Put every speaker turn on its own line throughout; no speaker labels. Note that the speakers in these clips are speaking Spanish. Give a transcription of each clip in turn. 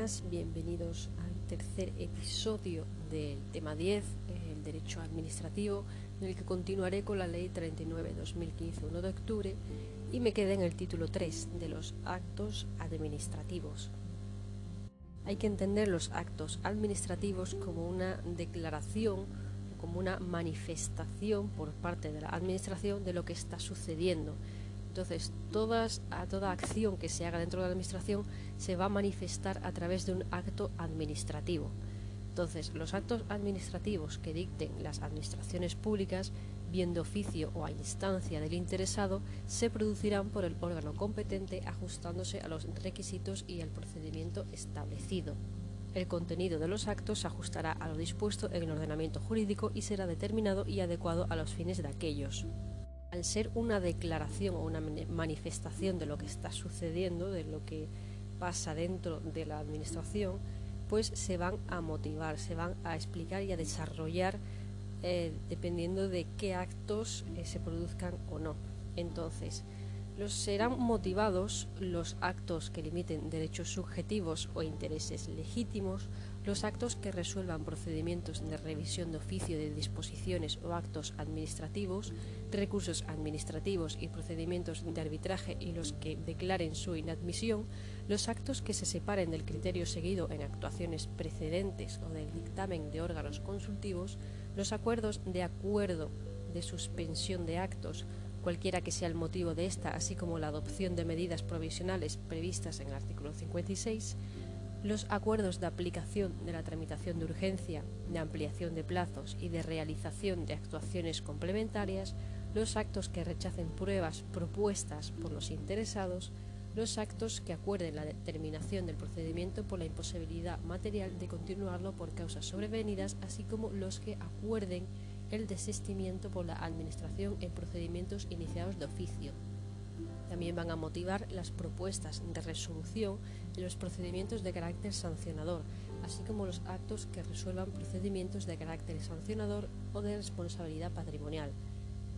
buenas, bienvenidos al tercer episodio del tema 10, el derecho administrativo, en el que continuaré con la ley 39-2015, 1 de octubre, y me quedé en el título 3 de los actos administrativos. Hay que entender los actos administrativos como una declaración, como una manifestación por parte de la administración de lo que está sucediendo entonces, todas, toda acción que se haga dentro de la administración se va a manifestar a través de un acto administrativo. Entonces, los actos administrativos que dicten las administraciones públicas, bien de oficio o a instancia del interesado, se producirán por el órgano competente ajustándose a los requisitos y al procedimiento establecido. El contenido de los actos se ajustará a lo dispuesto en el ordenamiento jurídico y será determinado y adecuado a los fines de aquellos al ser una declaración o una manifestación de lo que está sucediendo, de lo que pasa dentro de la administración, pues se van a motivar, se van a explicar y a desarrollar eh, dependiendo de qué actos eh, se produzcan o no. Entonces, los serán motivados los actos que limiten derechos subjetivos o intereses legítimos, los actos que resuelvan procedimientos de revisión de oficio de disposiciones o actos administrativos, recursos administrativos y procedimientos de arbitraje y los que declaren su inadmisión, los actos que se separen del criterio seguido en actuaciones precedentes o del dictamen de órganos consultivos, los acuerdos de acuerdo de suspensión de actos, cualquiera que sea el motivo de esta, así como la adopción de medidas provisionales previstas en el artículo 56, los acuerdos de aplicación de la tramitación de urgencia, de ampliación de plazos y de realización de actuaciones complementarias, los actos que rechacen pruebas propuestas por los interesados, los actos que acuerden la determinación del procedimiento por la imposibilidad material de continuarlo por causas sobrevenidas, así como los que acuerden el desistimiento por la Administración en procedimientos iniciados de oficio. También van a motivar las propuestas de resolución en los procedimientos de carácter sancionador, así como los actos que resuelvan procedimientos de carácter sancionador o de responsabilidad patrimonial.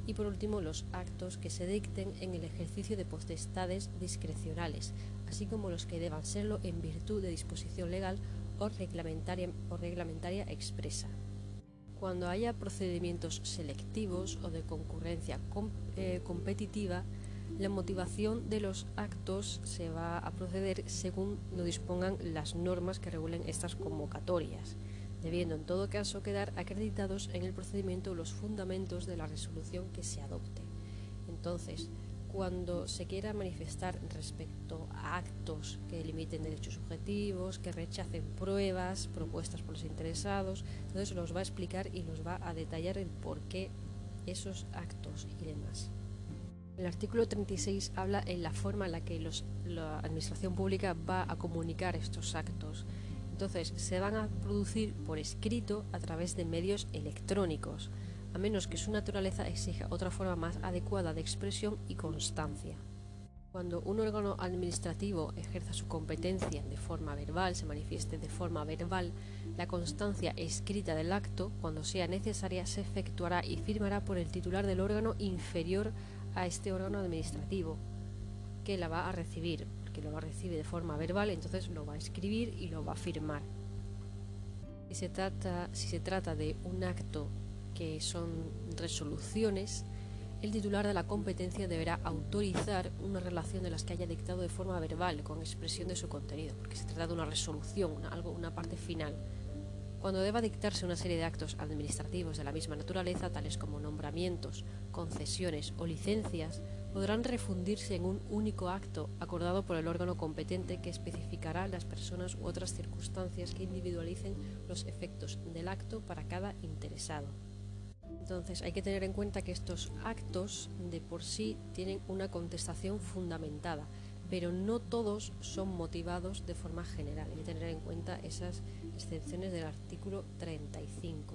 Y por último, los actos que se dicten en el ejercicio de potestades discrecionales, así como los que deban serlo en virtud de disposición legal o reglamentaria, o reglamentaria expresa. Cuando haya procedimientos selectivos o de concurrencia eh, competitiva, la motivación de los actos se va a proceder según lo dispongan las normas que regulen estas convocatorias, debiendo en todo caso quedar acreditados en el procedimiento los fundamentos de la resolución que se adopte. Entonces, cuando se quiera manifestar respecto a actos que limiten derechos subjetivos, que rechacen pruebas propuestas por los interesados, entonces los va a explicar y los va a detallar el por qué esos actos y demás. El artículo 36 habla en la forma en la que la administración pública va a comunicar estos actos. Entonces, se van a producir por escrito a través de medios electrónicos, a menos que su naturaleza exija otra forma más adecuada de expresión y constancia. Cuando un órgano administrativo ejerza su competencia de forma verbal, se manifieste de forma verbal, la constancia escrita del acto, cuando sea necesaria, se efectuará y firmará por el titular del órgano inferior a este órgano administrativo que la va a recibir, porque lo va a recibir de forma verbal, entonces lo va a escribir y lo va a firmar. Si se trata, si se trata de un acto que son resoluciones, el titular de la competencia deberá autorizar una relación de las que haya dictado de forma verbal, con expresión de su contenido, porque se trata de una resolución, algo, una parte final. Cuando deba dictarse una serie de actos administrativos de la misma naturaleza, tales como nombramientos, concesiones o licencias, podrán refundirse en un único acto acordado por el órgano competente que especificará las personas u otras circunstancias que individualicen los efectos del acto para cada interesado. Entonces hay que tener en cuenta que estos actos de por sí tienen una contestación fundamentada, pero no todos son motivados de forma general. Hay que tener en cuenta esas excepciones del artículo 35.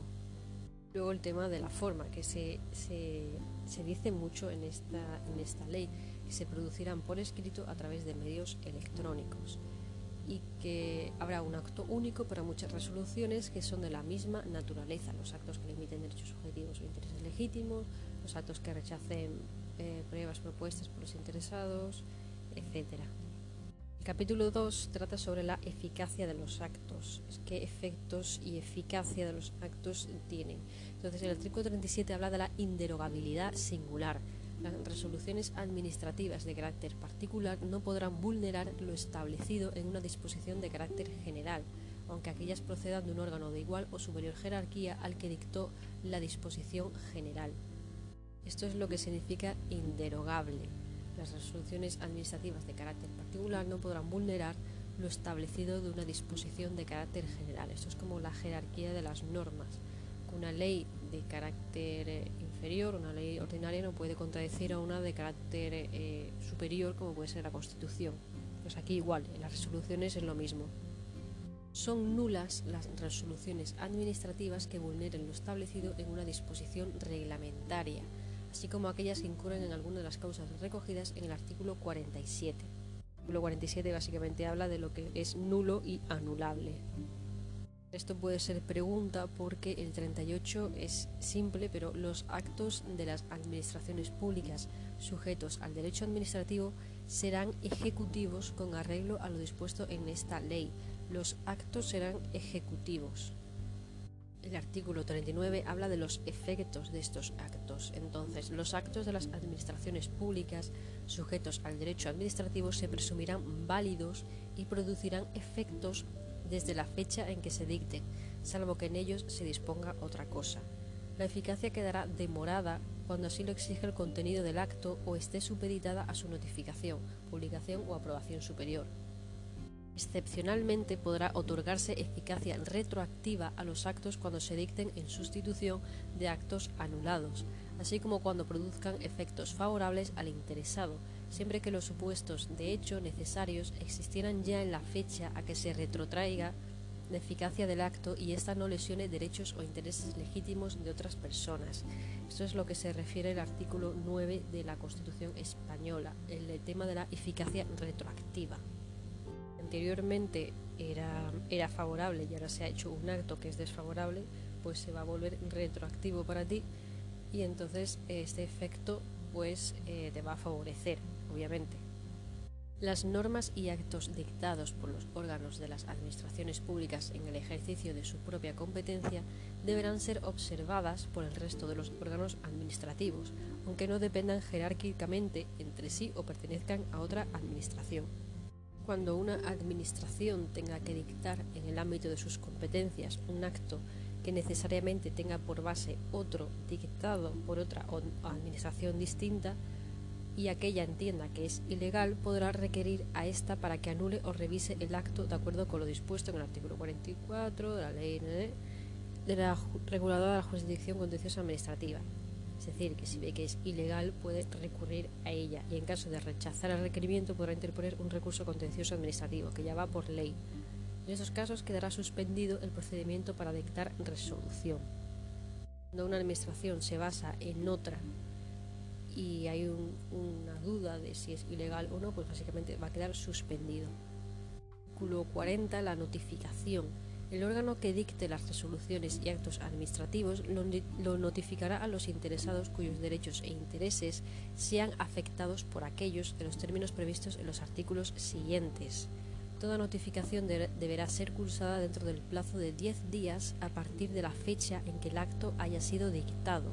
Luego el tema de la forma, que se, se, dice mucho en esta, en esta ley, que se producirán por escrito a través de medios electrónicos y que habrá un acto único para muchas resoluciones que son de la misma naturaleza, los actos que limiten derechos subjetivos o intereses legítimos, los actos que rechacen eh, pruebas propuestas por los interesados, El capítulo 2 trata sobre la eficacia de los actos, qué efectos y eficacia de los actos tienen. Entonces, el artículo 37 habla de la inderogabilidad singular. Las resoluciones administrativas de carácter particular no podrán vulnerar lo establecido en una disposición de carácter general, aunque aquellas procedan de un órgano de igual o superior jerarquía al que dictó la disposición general. Esto es lo que significa inderogable. Las resoluciones administrativas de carácter particular no podrán vulnerar lo establecido de una disposición de carácter general. Esto es como la jerarquía de las normas. Una ley de carácter eh, inferior, una ley ordinaria, no puede contradecir a una de carácter eh, superior, como puede ser la Constitución. Pues aquí igual, en las resoluciones es lo mismo. Son nulas las resoluciones administrativas que vulneren lo establecido en una disposición reglamentaria, así como aquellas que incurren en alguna de las causas recogidas en el artículo 47. El artículo 47 básicamente habla de lo que es nulo y anulable. Esto puede ser pregunta porque el 38 es simple, pero los actos de las administraciones públicas sujetos al derecho administrativo serán ejecutivos con arreglo a lo dispuesto en esta ley, los actos serán ejecutivos. El artículo 39 habla de los efectos de estos actos. Entonces, los actos de las administraciones públicas sujetos al derecho administrativo se presumirán válidos y producirán efectos desde la fecha en que se dicten, salvo que en ellos se disponga otra cosa. La eficacia quedará demorada cuando así lo exige el contenido del acto o esté supeditada a su notificación, publicación o aprobación superior. Excepcionalmente podrá otorgarse eficacia retroactiva a los actos cuando se dicten en sustitución de actos anulados, así como cuando produzcan efectos favorables al interesado, siempre que los supuestos de hecho necesarios existieran ya en la fecha a que se retrotraiga la eficacia del acto y ésta no lesione derechos o intereses legítimos de otras personas. Esto es lo que se refiere el artículo 9 de la Constitución española, el tema de la eficacia retroactiva anteriormente era, favorable y ahora se ha hecho un acto que es desfavorable, pues se va a volver retroactivo para ti y entonces este efecto pues eh, te va a favorecer, obviamente. Las normas y actos dictados por los órganos de las administraciones públicas en el ejercicio de su propia competencia deberán ser observadas por el resto de los órganos administrativos, aunque no dependan jerárquicamente entre sí o pertenezcan a otra administración cuando una administración tenga que dictar en el ámbito de sus competencias un acto que necesariamente tenga por base otro dictado por otra administración distinta y aquella entienda que es ilegal, podrá requerir a esta para que anule o revise el acto de acuerdo con lo dispuesto en el artículo 44 de la ley de la reguladora de la jurisdicción contenciosa administrativa. Decir, que si ve que es ilegal puede recurrir a ella y en caso de rechazar el requerimiento podrá interponer un recurso contencioso administrativo que ya va por ley. En estos casos quedará suspendido el procedimiento para dictar resolución. Cuando una administración se basa en otra y hay una duda de si es ilegal o no, pues básicamente va a quedar suspendido. Artículo 40. La notificación el órgano que dicte las resoluciones y actos administrativos lo, notificará a los interesados cuyos derechos e intereses sean afectados por aquellos de los términos previstos en los artículos siguientes. Toda notificación deberá ser cursada dentro del plazo de 10 días a partir de la fecha en que el acto haya sido dictado.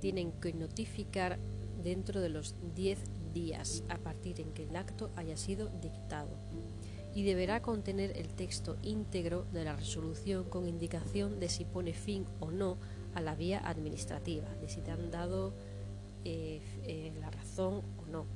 Tienen que notificar dentro de los 10 días a partir en que el acto haya sido dictado y deberá contener el texto íntegro de la resolución con indicación de si pone fin o no a la vía administrativa, de si te han dado eh, eh, la razón o no.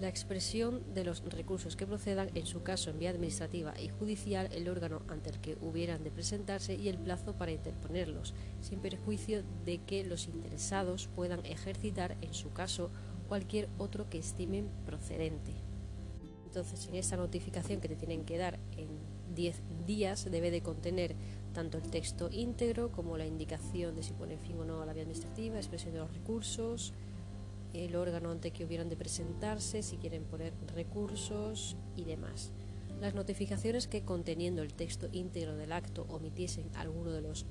La expresión de los recursos que procedan, en su caso en vía administrativa y judicial, el órgano ante el que hubieran de presentarse y el plazo para interponerlos, sin perjuicio de que los interesados puedan ejercitar, en su caso, cualquier otro que estimen procedente. Entonces, en esa notificación que te tienen que dar en 10 días debe de contener tanto el texto íntegro como la indicación de si pone fin o no a la vía administrativa, expresión de los recursos, el órgano ante que hubieran de presentarse, si quieren poner recursos y demás. Las notificaciones que conteniendo el texto íntegro del acto omitiesen alguno de los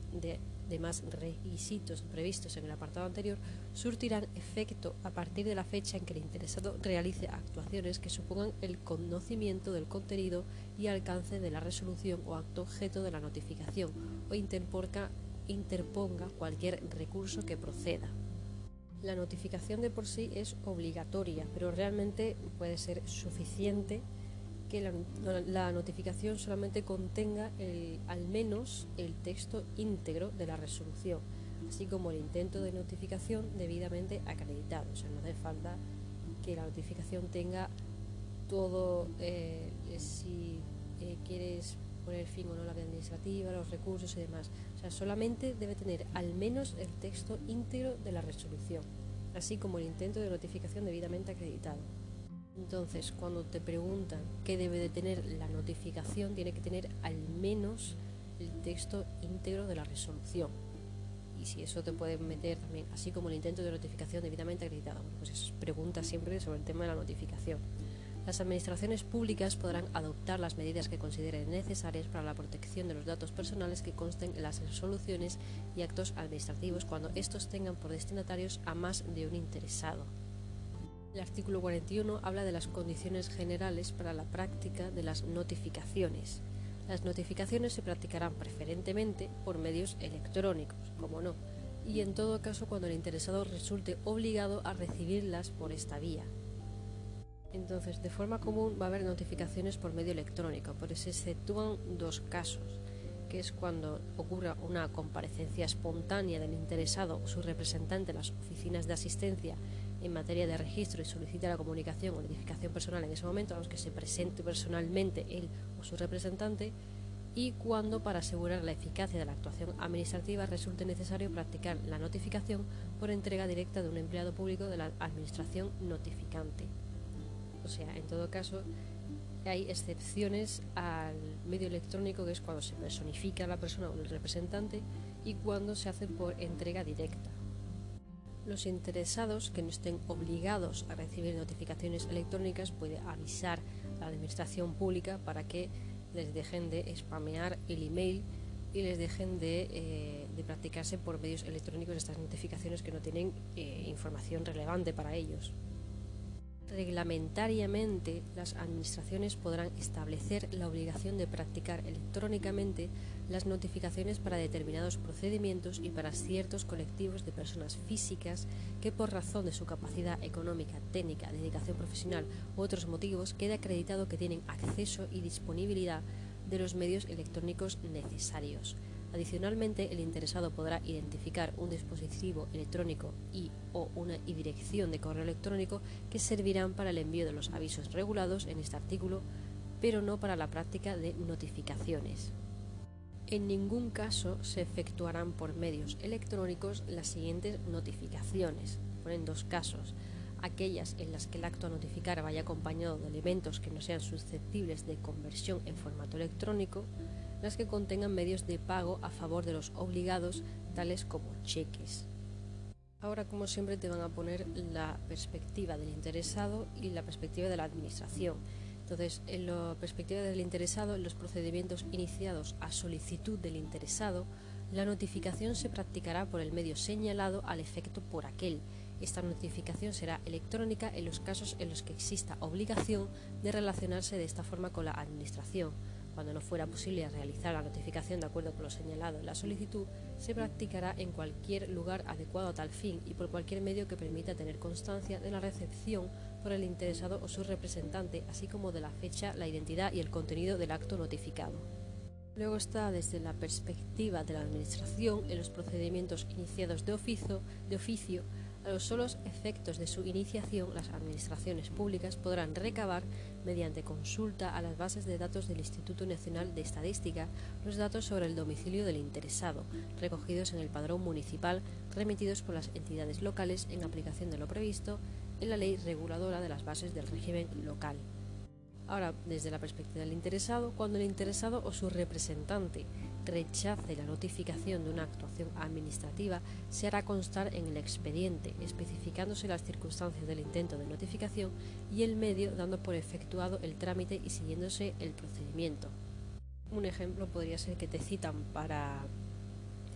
demás requisitos previstos en el apartado anterior surtirán efecto a partir de la fecha en que el interesado realice actuaciones que supongan el conocimiento del contenido y alcance de la resolución o acto objeto de la notificación o interponga, cualquier recurso que proceda. La notificación de por sí es obligatoria, pero realmente puede ser suficiente que la, notificación solamente contenga al menos el texto íntegro de la resolución, así como el intento de notificación debidamente acreditado. O sea, no hace falta que la notificación tenga todo, eh, si eh, quieres poner fin o no la administrativa, los recursos y demás. O sea, solamente debe tener al menos el texto íntegro de la resolución, así como el intento de notificación debidamente acreditado. Entonces, cuando te preguntan qué debe de tener la notificación, tiene que tener al menos el texto íntegro de la resolución. Y si eso te puede meter también, así como el intento de notificación debidamente acreditado. pues es pregunta siempre sobre el tema de la notificación. Las administraciones públicas podrán adoptar las medidas que consideren necesarias para la protección de los datos personales que consten en las resoluciones y actos administrativos cuando estos tengan por destinatarios a más de un interesado. El artículo 41 habla de las condiciones generales para la práctica de las notificaciones. Las notificaciones se practicarán preferentemente por medios electrónicos, como no, y en todo caso cuando el interesado resulte obligado a recibirlas por esta vía. Entonces, de forma común va a haber notificaciones por medio electrónico, pero se exceptúan dos casos, que es cuando ocurra una comparecencia espontánea del interesado o su representante en las oficinas de asistencia en materia de registro y solicita la comunicación o identificación personal en ese momento, a los que se presente personalmente él o su representante, y cuando para asegurar la eficacia de la actuación administrativa resulte necesario practicar la notificación por entrega directa de un empleado público de la administración notificante. O sea, en todo caso, hay excepciones al medio electrónico, que es cuando se personifica la persona o el representante, y cuando se hace por entrega directa. Los interesados que no estén obligados a recibir notificaciones electrónicas pueden avisar a la administración pública para que les dejen de spamear el email y les dejen de, eh, practicarse por medios electrónicos estas notificaciones que no tienen eh, información relevante para ellos. Reglamentariamente, las administraciones podrán establecer la obligación de practicar electrónicamente las notificaciones para determinados procedimientos y para ciertos colectivos de personas físicas que por razón de su capacidad económica, técnica, dedicación profesional u otros motivos quede acreditado que tienen acceso y disponibilidad de los medios electrónicos necesarios. Adicionalmente, el interesado podrá identificar un dispositivo electrónico y o una dirección de correo electrónico que servirán para el envío de los avisos regulados en este artículo, pero no para la práctica de notificaciones. En ningún caso se efectuarán por medios electrónicos las siguientes notificaciones. Ponen dos casos aquellas en las que el acto a notificar vaya acompañado de elementos que no sean susceptibles de conversión en formato electrónico, las que contengan medios de pago a favor de los obligados, tales como cheques. Ahora, como siempre, te van a poner la perspectiva del interesado y la perspectiva de la administración. Entonces, en la perspectiva del interesado, en los procedimientos iniciados a solicitud del interesado, la notificación se practicará por el medio señalado al efecto por aquel. Esta notificación será electrónica en los casos en los que exista obligación de relacionarse de esta forma con la Administración. Cuando no fuera posible realizar la notificación de acuerdo con lo señalado en la solicitud, se practicará en cualquier lugar adecuado a tal fin y por cualquier medio que permita tener constancia de la recepción por el interesado o su representante, así como de la fecha, la identidad y el contenido del acto notificado. Luego está desde la perspectiva de la Administración en los procedimientos iniciados de oficio, de oficio a los solos efectos de su iniciación, las administraciones públicas podrán recabar, mediante consulta a las bases de datos del Instituto Nacional de Estadística, los datos sobre el domicilio del interesado, recogidos en el padrón municipal, remitidos por las entidades locales en aplicación de lo previsto en la ley reguladora de las bases del régimen local. Ahora, desde la perspectiva del interesado, cuando el interesado o su representante rechace la notificación de una actuación administrativa, se hará constar en el expediente, especificándose las circunstancias del intento de notificación y el medio dando por efectuado el trámite y siguiéndose el procedimiento. Un ejemplo podría ser que te citan para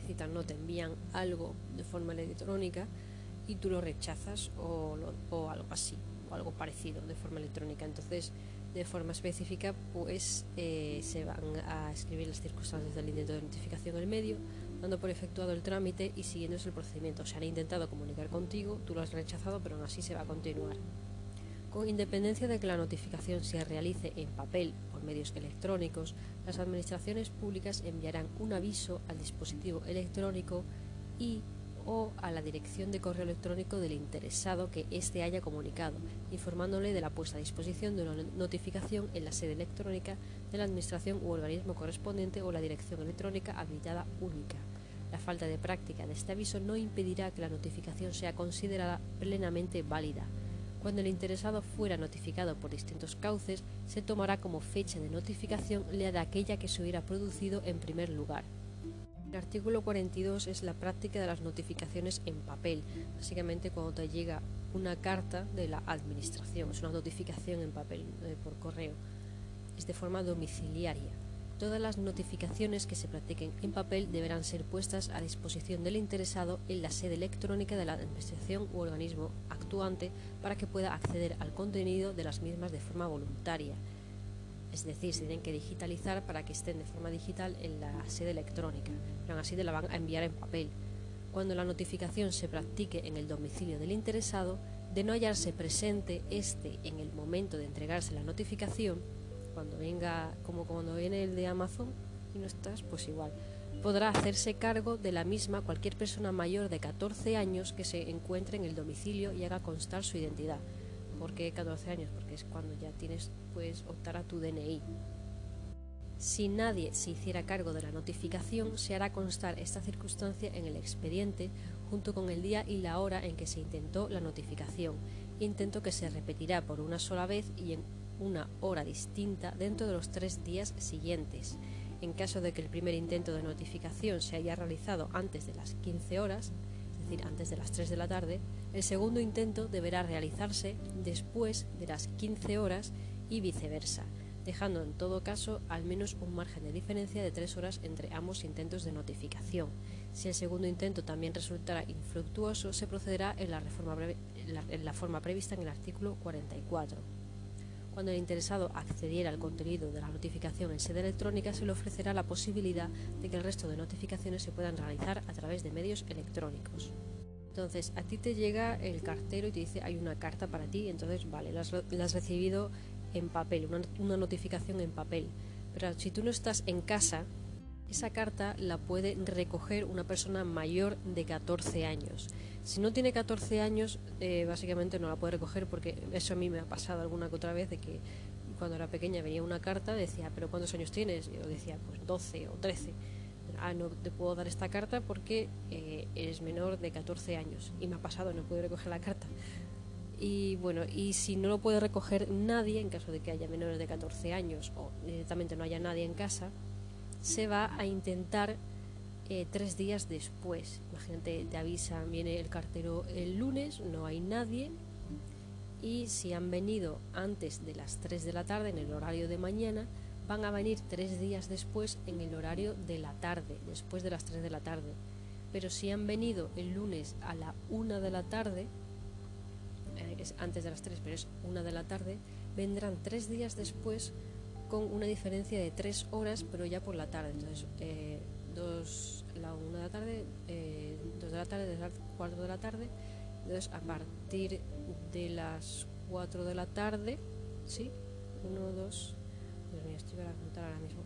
citan, no te envían algo de forma electrónica y tú lo rechazas o, o algo así o algo parecido de forma electrónica. Entonces de forma específica, pues eh, se van a escribir las circunstancias del intento de notificación en medio, dando por efectuado el trámite y siguiéndose el procedimiento. Se han intentado comunicar contigo, tú lo has rechazado, pero aún así se va a continuar. Con independencia de que la notificación se realice en papel o por medios electrónicos, las administraciones públicas enviarán un aviso al dispositivo electrónico y o a la dirección de correo electrónico del interesado que éste haya comunicado, informándole de la puesta a disposición de una notificación en la sede electrónica de la Administración u organismo correspondiente o la dirección electrónica habilitada única. La falta de práctica de este aviso no impedirá que la notificación sea considerada plenamente válida. Cuando el interesado fuera notificado por distintos cauces, se tomará como fecha de notificación la de aquella que se hubiera producido en primer lugar. El artículo 42 es la práctica de las notificaciones en papel. Básicamente cuando te llega una carta de la administración, es una notificación en papel eh, por correo. Es de forma domiciliaria. Todas las notificaciones que se practiquen en papel deberán ser puestas a disposición del interesado en la sede electrónica de la administración u organismo actuante para que pueda acceder al contenido de las mismas de forma voluntaria es decir, se tienen que digitalizar para que estén de forma digital en la sede electrónica, pero aún así te la van a enviar en papel. Cuando la notificación se practique en el domicilio del interesado, de no hallarse presente este en el momento de entregarse la notificación, cuando venga, como cuando viene el de Amazon y no estás, pues igual, podrá hacerse cargo de la misma cualquier persona mayor de 14 años que se encuentre en el domicilio y haga constar su identidad. ¿Por qué 14 años? Porque es cuando ya tienes, puedes optar a tu DNI. Si nadie se hiciera cargo de la notificación, se hará constar esta circunstancia en el expediente junto con el día y la hora en que se intentó la notificación, intento que se repetirá por una sola vez y en una hora distinta dentro de los tres días siguientes. En caso de que el primer intento de notificación se haya realizado antes de las 15 horas, es decir, antes de las 3 de la tarde, el segundo intento deberá realizarse después de las 15 horas y viceversa, dejando en todo caso al menos un margen de diferencia de 3 horas entre ambos intentos de notificación. Si el segundo intento también resultara infructuoso, se procederá en la, en la forma prevista en el artículo 44. Cuando el interesado accediera al contenido de la notificación en sede electrónica, se le ofrecerá la posibilidad de que el resto de notificaciones se puedan realizar a través de medios electrónicos. Entonces, a ti te llega el cartero y te dice, hay una carta para ti, entonces, vale, la has, recibido en papel, una, notificación en papel. Pero si tú no estás en casa, esa carta la puede recoger una persona mayor de 14 años. Si no tiene 14 años, eh, básicamente no la puede recoger porque eso a mí me ha pasado alguna que otra vez de que cuando era pequeña venía una carta, decía, pero ¿cuántos años tienes? Yo decía, pues 12 o 13 ah, no te puedo dar esta carta porque eh, eres menor de 14 años. Y me ha pasado, no puedo recoger la carta. Y bueno, y si no lo puede recoger nadie, en caso de que haya menores de 14 años o directamente no haya nadie en casa, se va a intentar eh, tres días después. Imagínate, te avisan, viene el cartero el lunes, no hay nadie. Y si han venido antes de las 3 de la tarde, en el horario de mañana, van a venir tres días después en el horario de la tarde, después de las 3 de la tarde. Pero si han venido el lunes a la 1 de la tarde, eh, es antes de las 3, pero es 1 de la tarde, vendrán tres días después con una diferencia de 3 horas, pero ya por la tarde. Entonces, eh, dos, la 1 de la tarde, eh, 2 de la tarde, 4 de la tarde. Entonces, a partir de las 4 de la tarde, ¿sí? 1, 2,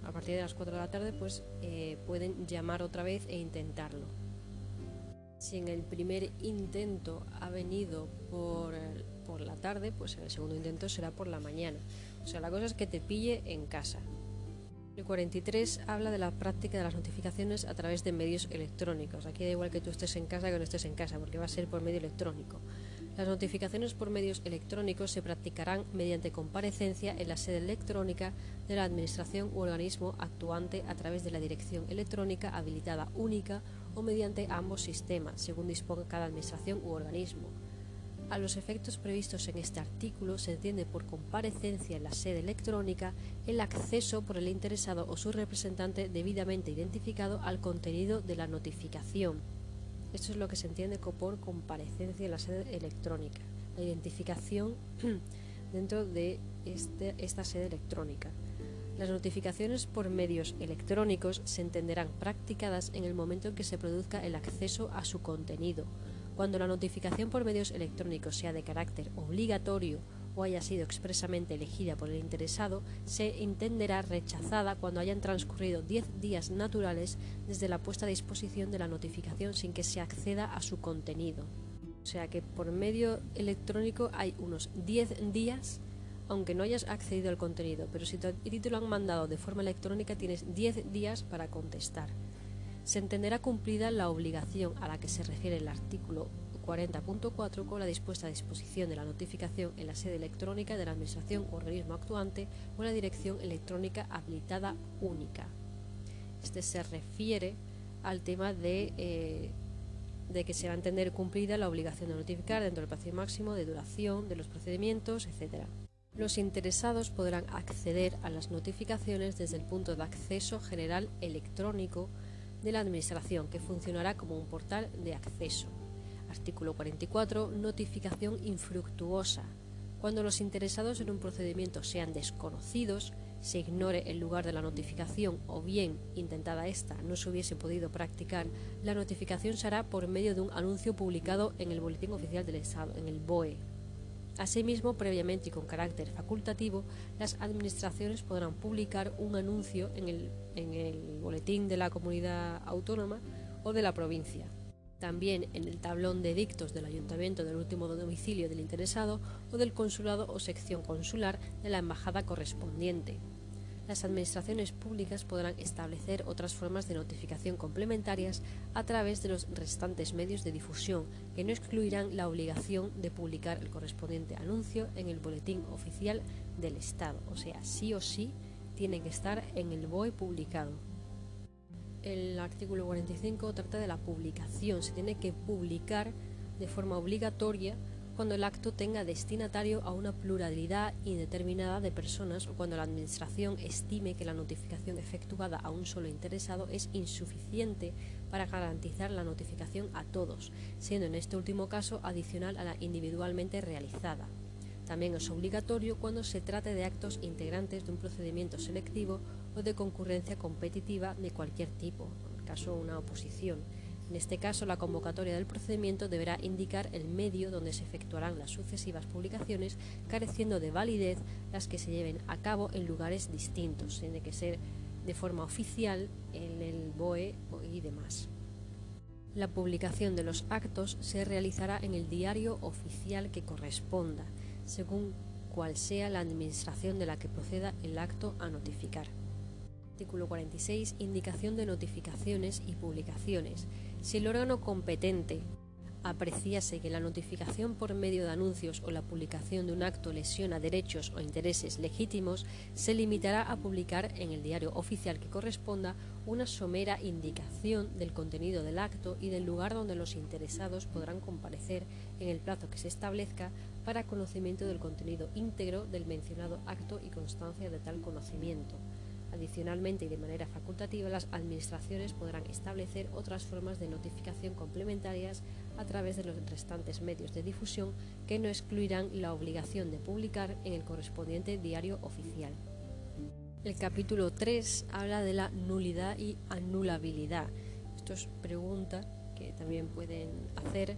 a partir de las 4 de la tarde, pues eh, pueden llamar otra vez e intentarlo. Si en el primer intento ha venido por, por la tarde, pues en el segundo intento será por la mañana. O sea, la cosa es que te pille en casa. El 43 habla de la práctica de las notificaciones a través de medios electrónicos. Aquí da igual que tú estés en casa que no estés en casa, porque va a ser por medio electrónico. Las notificaciones por medios electrónicos se practicarán mediante comparecencia en la sede electrónica de la Administración u organismo actuante a través de la dirección electrónica habilitada única o mediante ambos sistemas, según disponga cada Administración u organismo. A los efectos previstos en este artículo se entiende por comparecencia en la sede electrónica el acceso por el interesado o su representante debidamente identificado al contenido de la notificación. Esto es lo que se entiende por comparecencia en la sede electrónica, la identificación dentro de este, esta sede electrónica. Las notificaciones por medios electrónicos se entenderán practicadas en el momento en que se produzca el acceso a su contenido, cuando la notificación por medios electrónicos sea de carácter obligatorio o haya sido expresamente elegida por el interesado, se entenderá rechazada cuando hayan transcurrido 10 días naturales desde la puesta a disposición de la notificación sin que se acceda a su contenido. O sea que por medio electrónico hay unos 10 días aunque no hayas accedido al contenido, pero si te lo han mandado de forma electrónica tienes 10 días para contestar se entenderá cumplida la obligación a la que se refiere el artículo 40.4 con la dispuesta disposición de la notificación en la sede electrónica de la Administración o organismo actuante o la dirección electrónica habilitada única. Este se refiere al tema de, eh, de que se va a entender cumplida la obligación de notificar dentro del plazo máximo de duración de los procedimientos, etc. Los interesados podrán acceder a las notificaciones desde el punto de acceso general electrónico de la Administración, que funcionará como un portal de acceso. Artículo 44. Notificación infructuosa. Cuando los interesados en un procedimiento sean desconocidos, se ignore el lugar de la notificación o bien, intentada esta, no se hubiese podido practicar, la notificación se hará por medio de un anuncio publicado en el Boletín Oficial del Estado, en el BOE, Asimismo, previamente y con carácter facultativo, las administraciones podrán publicar un anuncio en el, en el boletín de la comunidad autónoma o de la provincia. También en el tablón de dictos del ayuntamiento del último domicilio del interesado o del consulado o sección consular de la embajada correspondiente las administraciones públicas podrán establecer otras formas de notificación complementarias a través de los restantes medios de difusión, que no excluirán la obligación de publicar el correspondiente anuncio en el Boletín Oficial del Estado. O sea, sí o sí tiene que estar en el BOE publicado. El artículo 45 trata de la publicación. Se tiene que publicar de forma obligatoria cuando el acto tenga destinatario a una pluralidad indeterminada de personas o cuando la Administración estime que la notificación efectuada a un solo interesado es insuficiente para garantizar la notificación a todos, siendo en este último caso adicional a la individualmente realizada. También es obligatorio cuando se trate de actos integrantes de un procedimiento selectivo o de concurrencia competitiva de cualquier tipo, en el caso de una oposición en este caso, la convocatoria del procedimiento deberá indicar el medio donde se efectuarán las sucesivas publicaciones, careciendo de validez las que se lleven a cabo en lugares distintos. Tiene que ser de forma oficial en el BOE y demás. La publicación de los actos se realizará en el diario oficial que corresponda, según cual sea la administración de la que proceda el acto a notificar. Artículo 46. Indicación de notificaciones y publicaciones. Si el órgano competente apreciase que la notificación por medio de anuncios o la publicación de un acto lesiona derechos o intereses legítimos, se limitará a publicar en el diario oficial que corresponda una somera indicación del contenido del acto y del lugar donde los interesados podrán comparecer en el plazo que se establezca para conocimiento del contenido íntegro del mencionado acto y constancia de tal conocimiento. Adicionalmente y de manera facultativa, las Administraciones podrán establecer otras formas de notificación complementarias a través de los restantes medios de difusión que no excluirán la obligación de publicar en el correspondiente diario oficial. El capítulo 3 habla de la nulidad y anulabilidad. Esto es pregunta que también pueden hacer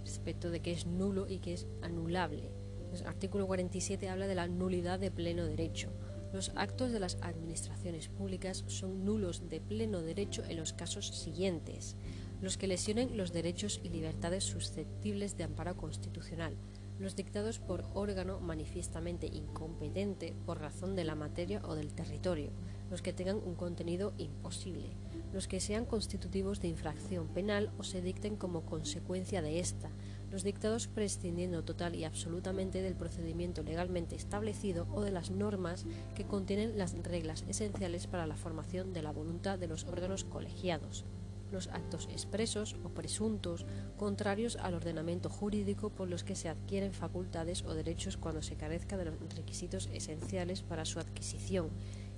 respecto de qué es nulo y qué es anulable. El artículo 47 habla de la nulidad de pleno derecho. Los actos de las administraciones públicas son nulos de pleno derecho en los casos siguientes. Los que lesionen los derechos y libertades susceptibles de amparo constitucional, los dictados por órgano manifiestamente incompetente por razón de la materia o del territorio, los que tengan un contenido imposible, los que sean constitutivos de infracción penal o se dicten como consecuencia de esta, los dictados prescindiendo total y absolutamente del procedimiento legalmente establecido o de las normas que contienen las reglas esenciales para la formación de la voluntad de los órganos colegiados, los actos expresos o presuntos contrarios al ordenamiento jurídico por los que se adquieren facultades o derechos cuando se carezca de los requisitos esenciales para su adquisición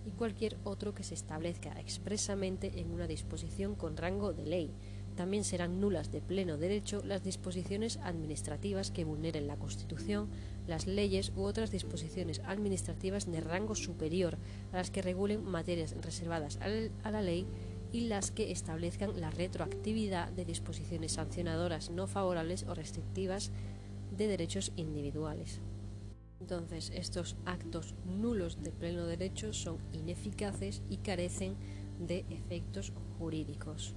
y cualquier otro que se establezca expresamente en una disposición con rango de ley, también serán nulas de pleno derecho las disposiciones administrativas que vulneren la Constitución, las leyes u otras disposiciones administrativas de rango superior a las que regulen materias reservadas a la ley y las que establezcan la retroactividad de disposiciones sancionadoras no favorables o restrictivas de derechos individuales. Entonces, estos actos nulos de pleno derecho son ineficaces y carecen de efectos jurídicos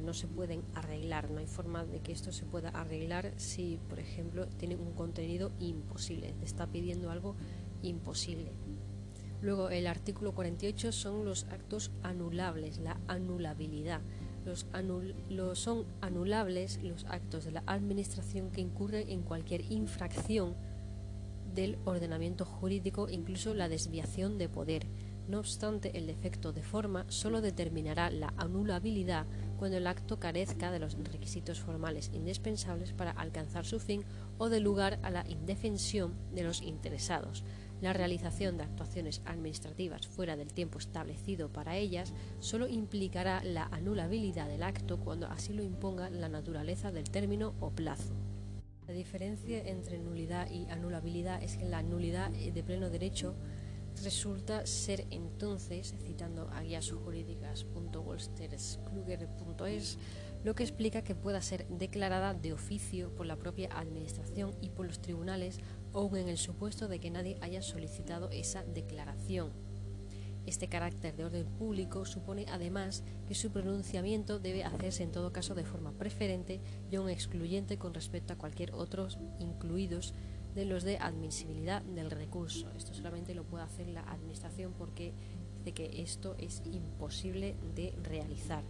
no se pueden arreglar, no hay forma de que esto se pueda arreglar si, por ejemplo, tiene un contenido imposible, te está pidiendo algo imposible. Luego, el artículo 48 son los actos anulables, la anulabilidad. Los, son anulables los actos de la Administración que incurren en cualquier infracción del ordenamiento jurídico, incluso la desviación de poder. No obstante, el defecto de forma solo determinará la anulabilidad cuando el acto carezca de los requisitos formales indispensables para alcanzar su fin o de lugar a la indefensión de los interesados. La realización de actuaciones administrativas fuera del tiempo establecido para ellas solo implicará la anulabilidad del acto cuando así lo imponga la naturaleza del término o plazo. La diferencia entre nulidad y anulabilidad es que la nulidad de pleno derecho resulta ser entonces, citando a guías jurídicas.wolsterskluger.es, lo que explica que pueda ser declarada de oficio por la propia Administración y por los tribunales, aun en el supuesto de que nadie haya solicitado esa declaración. Este carácter de orden público supone además que su pronunciamiento debe hacerse en todo caso de forma preferente y aún excluyente con respecto a cualquier otro incluidos de los de admisibilidad del recurso. Esto solamente lo puede hacer la Administración porque dice que esto es imposible de realizar.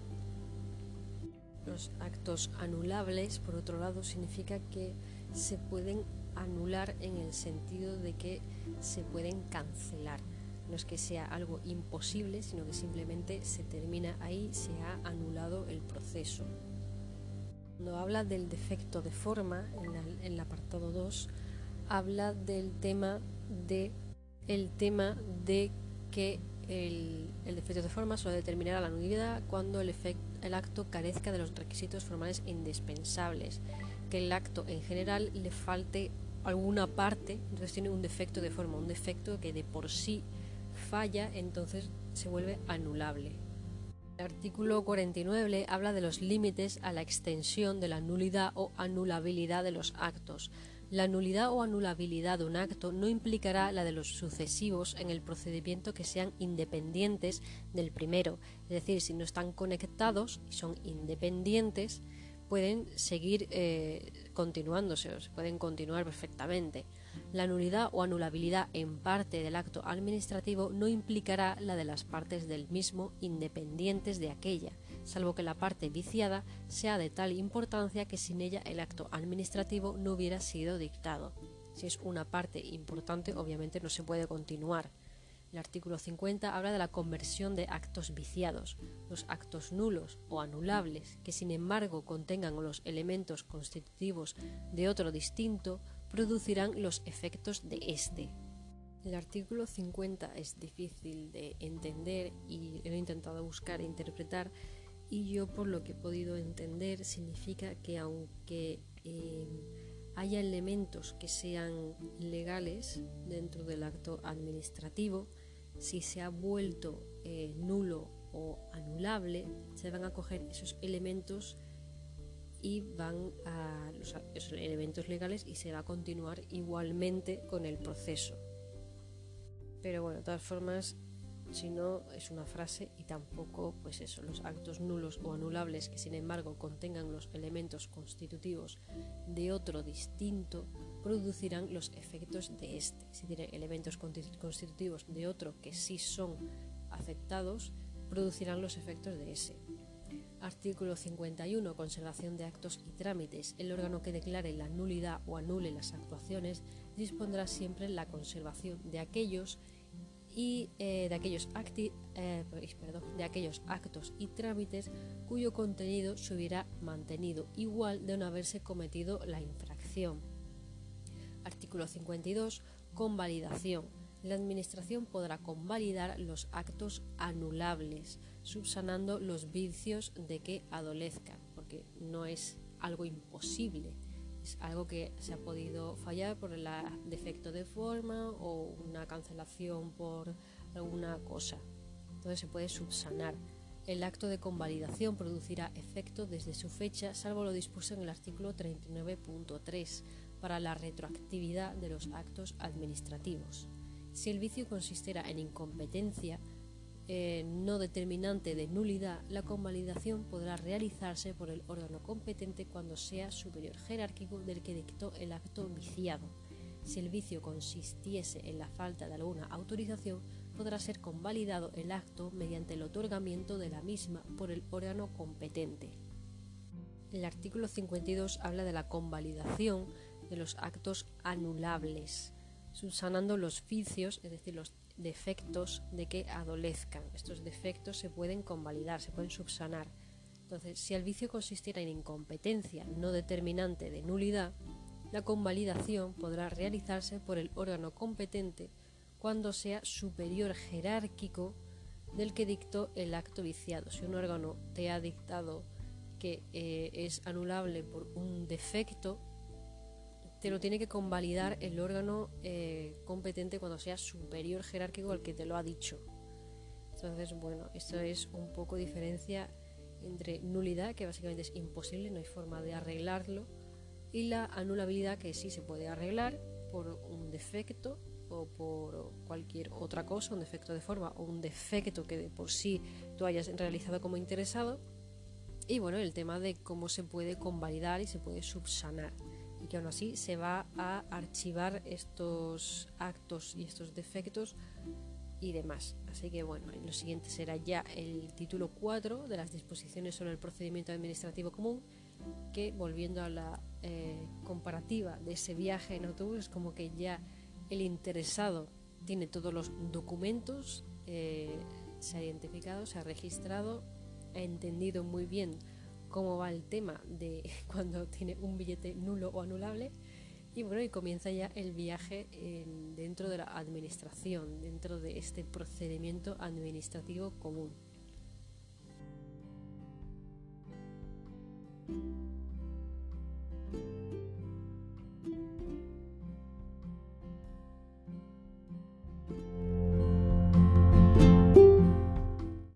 Los actos anulables, por otro lado, significa que se pueden anular en el sentido de que se pueden cancelar. No es que sea algo imposible, sino que simplemente se termina ahí, se ha anulado el proceso. Cuando habla del defecto de forma, en, el apartado 2, habla del tema de el tema de que el, defecto de forma solo determinará la nulidad cuando el, el acto carezca de los requisitos formales indispensables, que el acto en general le falte alguna parte, entonces tiene un defecto de forma, un defecto que de por sí falla, entonces se vuelve anulable. El artículo 49 habla de los límites a la extensión de la nulidad o anulabilidad de los actos. La nulidad o anulabilidad de un acto no implicará la de los sucesivos en el procedimiento que sean independientes del primero, es decir, si no están conectados y son independientes, pueden seguir eh, continuándose, o se pueden continuar perfectamente. La nulidad o anulabilidad en parte del acto administrativo no implicará la de las partes del mismo independientes de aquella, salvo que la parte viciada sea de tal importancia que sin ella el acto administrativo no hubiera sido dictado. Si es una parte importante, obviamente no se puede continuar. El artículo 50 habla de la conversión de actos viciados. Los actos nulos o anulables, que sin embargo contengan los elementos constitutivos de otro distinto, producirán los efectos de éste. El artículo 50 es difícil de entender y lo he intentado buscar e interpretar y yo por lo que he podido entender significa que aunque eh, haya elementos que sean legales dentro del acto administrativo, si se ha vuelto eh, nulo o anulable, se van a coger esos elementos y van a los, esos elementos legales y se va a continuar igualmente con el proceso. Pero bueno, de todas formas, si no es una frase y tampoco, pues eso, los actos nulos o anulables que sin embargo contengan los elementos constitutivos de otro distinto producirán los efectos de este. Si tiene elementos constitutivos de otro que sí son aceptados, producirán los efectos de ese. Artículo 51. Conservación de actos y trámites. El órgano que declare la nulidad o anule las actuaciones dispondrá siempre la conservación de aquellos y eh, de, aquellos eh, de aquellos actos y trámites cuyo contenido se hubiera mantenido igual de no haberse cometido la infracción. Artículo 52. Convalidación. La Administración podrá convalidar los actos anulables subsanando los vicios de que adolezcan, porque no es algo imposible, es algo que se ha podido fallar por el defecto de forma o una cancelación por alguna cosa. Entonces se puede subsanar. El acto de convalidación producirá efecto desde su fecha, salvo lo dispuesto en el artículo 39.3 para la retroactividad de los actos administrativos. Si el vicio consistiera en incompetencia, eh, no determinante de nulidad, la convalidación podrá realizarse por el órgano competente cuando sea superior jerárquico del que dictó el acto viciado. Si el vicio consistiese en la falta de alguna autorización, podrá ser convalidado el acto mediante el otorgamiento de la misma por el órgano competente. El artículo 52 habla de la convalidación de los actos anulables, subsanando los vicios, es decir, los defectos de que adolezcan. Estos defectos se pueden convalidar, se pueden subsanar. Entonces, si el vicio consistiera en incompetencia no determinante de nulidad, la convalidación podrá realizarse por el órgano competente cuando sea superior jerárquico del que dictó el acto viciado. Si un órgano te ha dictado que eh, es anulable por un defecto, te lo tiene que convalidar el órgano eh, competente cuando sea superior jerárquico al que te lo ha dicho. Entonces, bueno, esto es un poco diferencia entre nulidad, que básicamente es imposible, no hay forma de arreglarlo, y la anulabilidad, que sí se puede arreglar por un defecto o por cualquier otra cosa, un defecto de forma o un defecto que de por sí tú hayas realizado como interesado. Y bueno, el tema de cómo se puede convalidar y se puede subsanar y que aún así se va a archivar estos actos y estos defectos y demás. Así que bueno, lo siguiente será ya el título 4 de las disposiciones sobre el procedimiento administrativo común, que volviendo a la eh, comparativa de ese viaje en autobús, es como que ya el interesado tiene todos los documentos, eh, se ha identificado, se ha registrado, ha entendido muy bien cómo va el tema de cuando tiene un billete nulo o anulable. Y bueno, y comienza ya el viaje eh, dentro de la administración, dentro de este procedimiento administrativo común.